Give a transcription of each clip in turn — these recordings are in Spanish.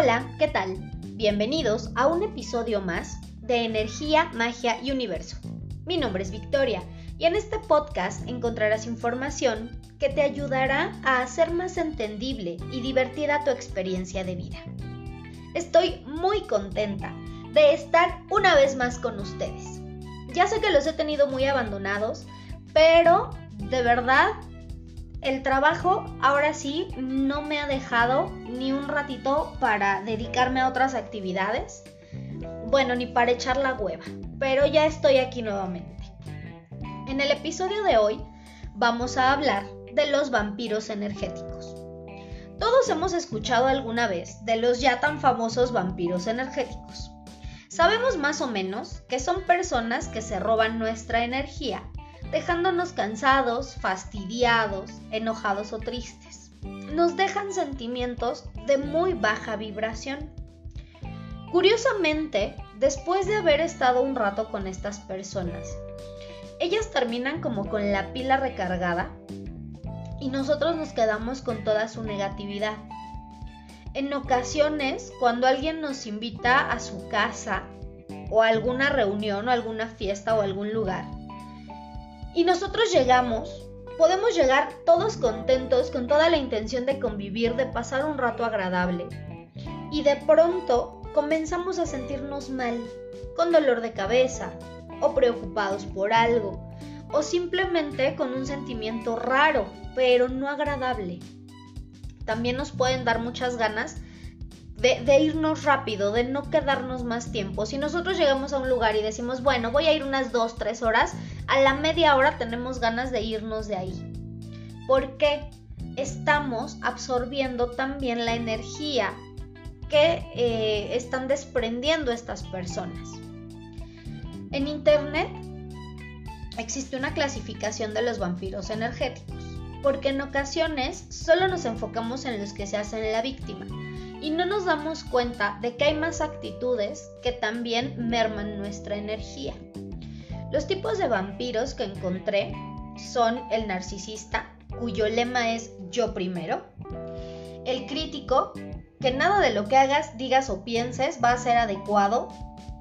Hola, ¿qué tal? Bienvenidos a un episodio más de Energía, Magia y Universo. Mi nombre es Victoria y en este podcast encontrarás información que te ayudará a hacer más entendible y divertida tu experiencia de vida. Estoy muy contenta de estar una vez más con ustedes. Ya sé que los he tenido muy abandonados, pero de verdad el trabajo ahora sí no me ha dejado ni un ratito para dedicarme a otras actividades. Bueno, ni para echar la hueva, pero ya estoy aquí nuevamente. En el episodio de hoy vamos a hablar de los vampiros energéticos. Todos hemos escuchado alguna vez de los ya tan famosos vampiros energéticos. Sabemos más o menos que son personas que se roban nuestra energía, dejándonos cansados, fastidiados, enojados o tristes. Nos dejan sentimientos de muy baja vibración. Curiosamente, después de haber estado un rato con estas personas, ellas terminan como con la pila recargada y nosotros nos quedamos con toda su negatividad. En ocasiones, cuando alguien nos invita a su casa o a alguna reunión o alguna fiesta o algún lugar, y nosotros llegamos, podemos llegar todos contentos con toda la intención de convivir, de pasar un rato agradable. Y de pronto comenzamos a sentirnos mal, con dolor de cabeza, o preocupados por algo, o simplemente con un sentimiento raro, pero no agradable. También nos pueden dar muchas ganas de, irnos rápido, de no quedarnos más tiempo. Si nosotros llegamos a un lugar y decimos, bueno, voy a ir unas 2, 3 horas, a la media hora tenemos ganas de irnos de ahí. Porque estamos absorbiendo también la energía que eh, están desprendiendo estas personas. En Internet existe una clasificación de los vampiros energéticos, porque en ocasiones solo nos enfocamos en los que se hacen la víctima y no nos damos cuenta de que hay más actitudes que también merman nuestra energía. Los tipos de vampiros que encontré son el narcisista, cuyo lema es yo primero, el crítico, que nada de lo que hagas, digas o pienses va a ser adecuado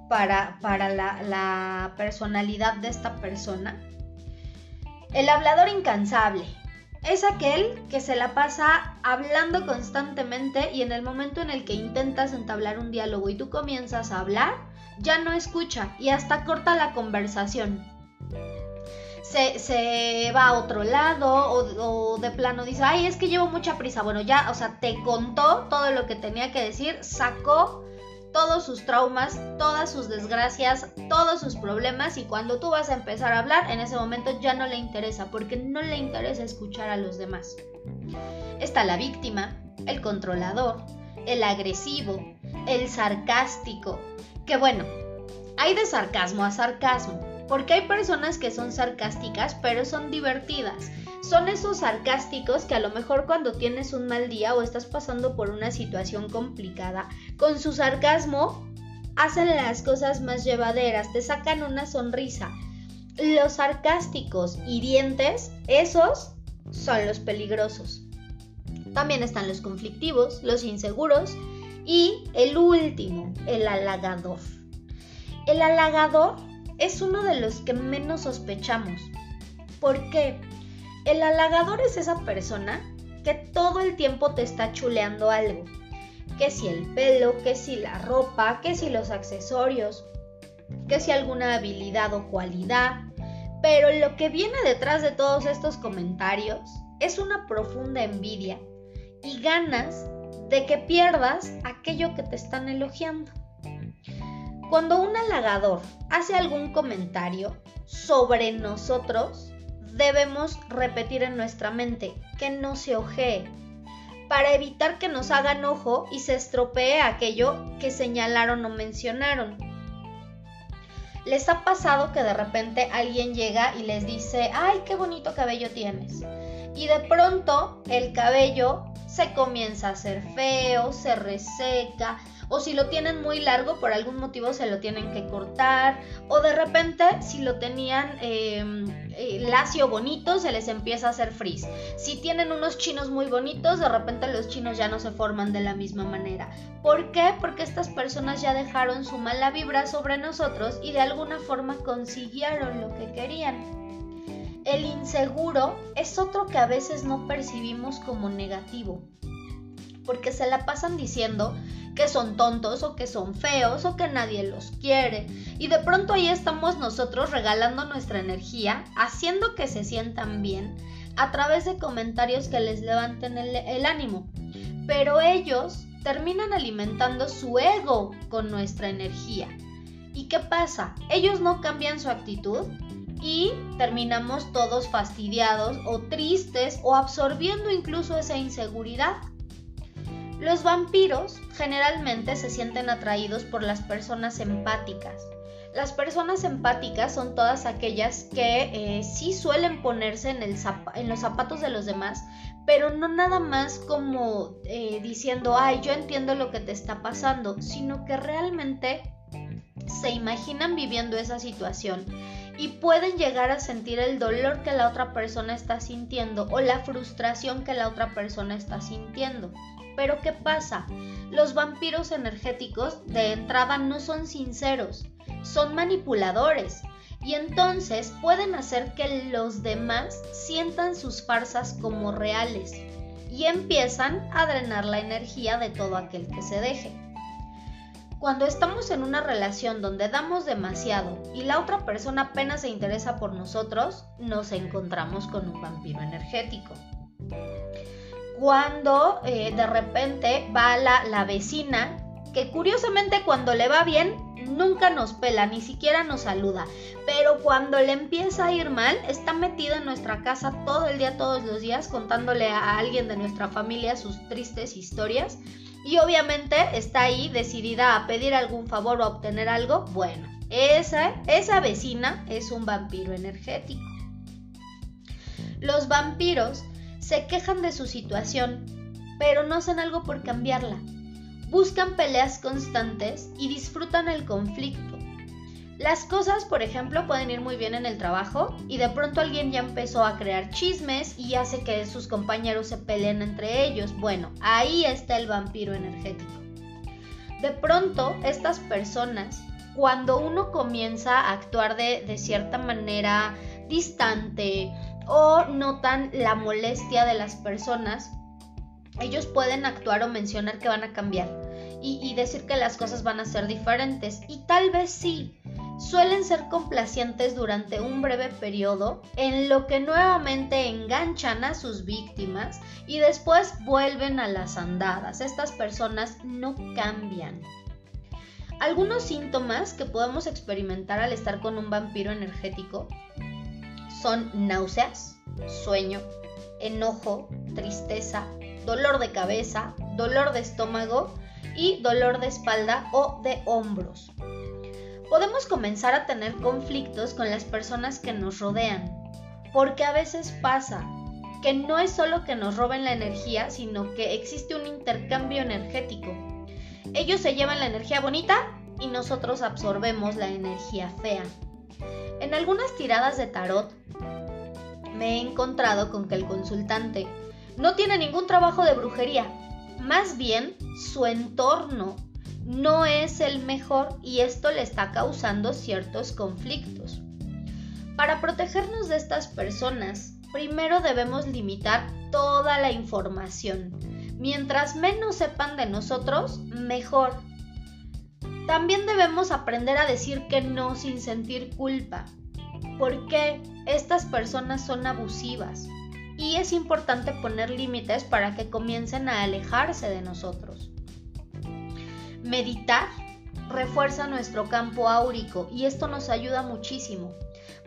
para, para la, la personalidad de esta persona. El hablador incansable es aquel que se la pasa hablando constantemente y en el momento en el que intentas entablar un diálogo y tú comienzas a hablar, ya no escucha y hasta corta la conversación. Se, se, va a otro lado o, o, de plano dice, ay, es que llevo mucha prisa. Bueno, ya, o sea, te contó todo lo que tenía que decir, sacó todos sus traumas, todas sus desgracias, todos sus problemas y cuando tú vas a empezar a hablar, en ese momento ya no le interesa porque no le interesa escuchar a los demás. Está la víctima, el controlador, el agresivo, el sarcástico, que bueno, hay de sarcasmo a sarcasmo, porque hay personas que son sarcásticas pero son divertidas son esos sarcásticos que a lo mejor cuando tienes un mal día o estás pasando por una situación complicada, con su sarcasmo hacen las cosas más llevaderas, te sacan una sonrisa. Los sarcásticos, hirientes, esos son los peligrosos. También están los conflictivos, los inseguros y el último, el halagador. El halagador es uno de los que menos sospechamos. ¿Por qué? El halagador es esa persona que todo el tiempo te está chuleando algo. Que si el pelo, que si la ropa, que si los accesorios, que si alguna habilidad o cualidad. Pero lo que viene detrás de todos estos comentarios es una profunda envidia y ganas de que pierdas aquello que te están elogiando. Cuando un halagador hace algún comentario sobre nosotros, debemos repetir en nuestra mente que no se ojee para evitar que nos hagan ojo y se estropee aquello que señalaron o mencionaron. ¿Les ha pasado que de repente alguien llega y les dice, ay, qué bonito cabello tienes? Y de pronto el cabello se comienza a hacer feo, se reseca, o si lo tienen muy largo por algún motivo se lo tienen que cortar, o de repente si lo tenían em, eh, lacio bonito se les empieza a hacer frizz. Si tienen unos chinos muy bonitos, de repente los chinos ya no se forman de la misma manera. ¿Por qué? Porque estas personas ya dejaron su mala vibra sobre nosotros y de alguna forma consiguieron lo que querían. El inseguro es otro que a veces no percibimos como negativo, porque se la pasan diciendo que son tontos o que son feos o que nadie los quiere. Y de pronto ahí estamos nosotros regalando nuestra energía, haciendo que se sientan bien a través de comentarios que les levanten el, el ánimo. Pero ellos terminan alimentando su ego con nuestra energía. ¿Y qué pasa? Ellos no cambian su actitud y terminamos todos fastidiados o tristes o absorbiendo incluso esa inseguridad. Los vampiros generalmente se sienten atraídos por las personas empáticas. Las personas empáticas son todas aquellas que eh, sí suelen ponerse en, los zapatos de los demás, pero no nada más como eh, diciendo, ay, yo entiendo lo que te está pasando, sino que realmente se imaginan viviendo esa situación y pueden llegar a sentir el dolor que la otra persona está sintiendo o la frustración que la otra persona está sintiendo. Pero ¿qué pasa? Los vampiros energéticos de entrada no son sinceros, son manipuladores y entonces pueden hacer que los demás sientan sus farsas como reales y empiezan a drenar la energía de todo aquel que se deje. Cuando estamos en una relación donde damos demasiado y la otra persona apenas se interesa por nosotros, nos encontramos con un vampiro energético. Cuando eh, de repente va la, la vecina, que curiosamente cuando le va bien, nunca nos pela, ni siquiera nos saluda. Pero cuando le empieza a ir mal, está metida en nuestra casa todo el día, todos los días, contándole a alguien de nuestra familia sus tristes historias y obviamente está ahí decidida a pedir algún favor o obtener algo, bueno, esa, esa vecina es un vampiro energético. Los vampiros se quejan de su situación, pero no hacen algo por cambiarla. Buscan peleas constantes y disfrutan el conflicto. Las cosas, por ejemplo, pueden ir muy bien en el trabajo y de pronto alguien ya empezó a crear chismes y hace que sus compañeros se peleen entre ellos. Bueno, ahí está el vampiro energético. De pronto, estas personas, cuando uno comienza a actuar de, de cierta manera distante o notan la molestia de las personas, ellos pueden actuar o mencionar que van a cambiar y, decir que las cosas van a ser diferentes. Y tal vez sí, suelen ser complacientes durante un breve periodo en lo que nuevamente enganchan a sus víctimas y después vuelven a las andadas. Estas personas no cambian. Algunos síntomas que podemos experimentar al estar con un vampiro energético son náuseas, sueño, enojo, tristeza, dolor de cabeza, dolor de estómago y dolor de espalda o de hombros podemos comenzar a tener conflictos con las personas que nos rodean, porque a veces pasa que no es solo que nos roben la energía, sino que existe un intercambio energético. Ellos se llevan la energía bonita y nosotros absorbemos la energía fea. En algunas tiradas de tarot me he encontrado con que el consultante no tiene ningún trabajo de brujería, más bien su entorno no es el mejor y esto le está causando ciertos conflictos. Para protegernos de estas personas, primero debemos limitar toda la información. Mientras menos sepan de nosotros, mejor. También debemos aprender a decir que no sin sentir culpa, porque estas personas son abusivas y es importante poner límites para que comiencen a alejarse de nosotros. Meditar refuerza nuestro campo áurico y esto nos ayuda muchísimo,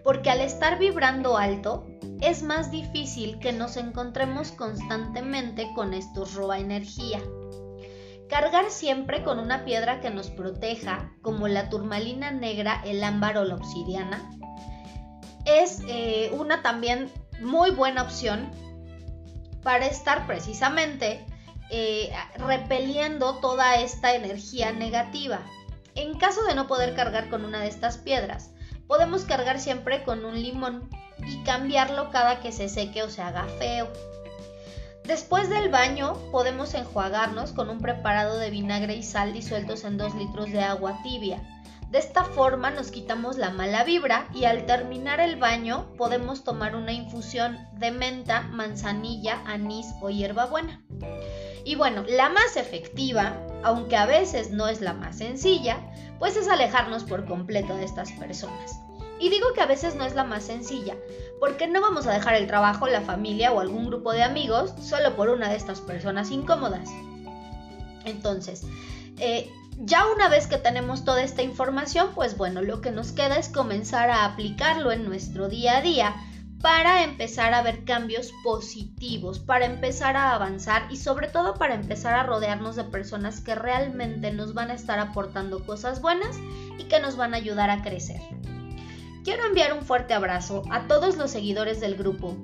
porque al estar vibrando alto es más difícil que nos encontremos constantemente con estos roba energía. Cargar siempre con una piedra que nos proteja, como la turmalina negra, el ámbar o la obsidiana, es eh, una también muy buena opción para estar precisamente eh, repeliendo toda esta energía negativa. En caso de no poder cargar con una de estas piedras, podemos cargar siempre con un limón y cambiarlo cada que se seque o se haga feo. Después del baño podemos enjuagarnos con un preparado de vinagre y sal disueltos en 2 litros de agua tibia. De esta forma nos quitamos la mala vibra y al terminar el baño podemos tomar una infusión de menta, manzanilla, anís o hierbabuena. Y bueno, la más efectiva, aunque a veces no es la más sencilla, pues es alejarnos por completo de estas personas. Y digo que a veces no es la más sencilla, porque no vamos a dejar el trabajo, la familia o algún grupo de amigos solo por una de estas personas incómodas. Entonces, eh, ya una vez que tenemos toda esta información, pues bueno, lo que nos queda es comenzar a aplicarlo en nuestro día a día para empezar a ver cambios positivos, para empezar a avanzar y sobre todo para empezar a rodearnos de personas que realmente nos van a estar aportando cosas buenas y que nos van a ayudar a crecer. Quiero enviar un fuerte abrazo a todos los seguidores del grupo,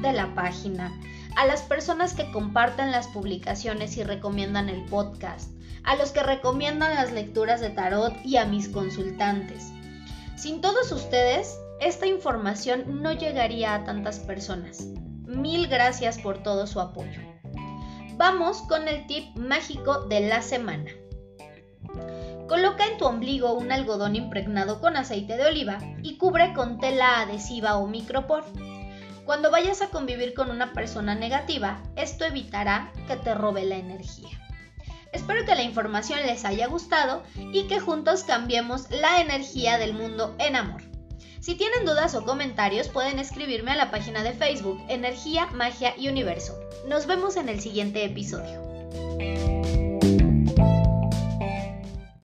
de la página, a las personas que comparten las publicaciones y recomiendan el podcast, a los que recomiendan las lecturas de tarot y a mis consultantes. Sin todos ustedes, esta información no llegaría a tantas personas. Mil gracias por todo su apoyo. Vamos con el tip mágico de la semana. Coloca en tu ombligo un algodón impregnado con aceite de oliva y cubre con tela adhesiva o micropor. Cuando vayas a convivir con una persona negativa, esto evitará que te robe la energía. Espero que la información les haya gustado y que juntos cambiemos la energía del mundo en amor. Si tienen dudas o comentarios pueden escribirme a la página de Facebook Energía, Magia y Universo. Nos vemos en el siguiente episodio.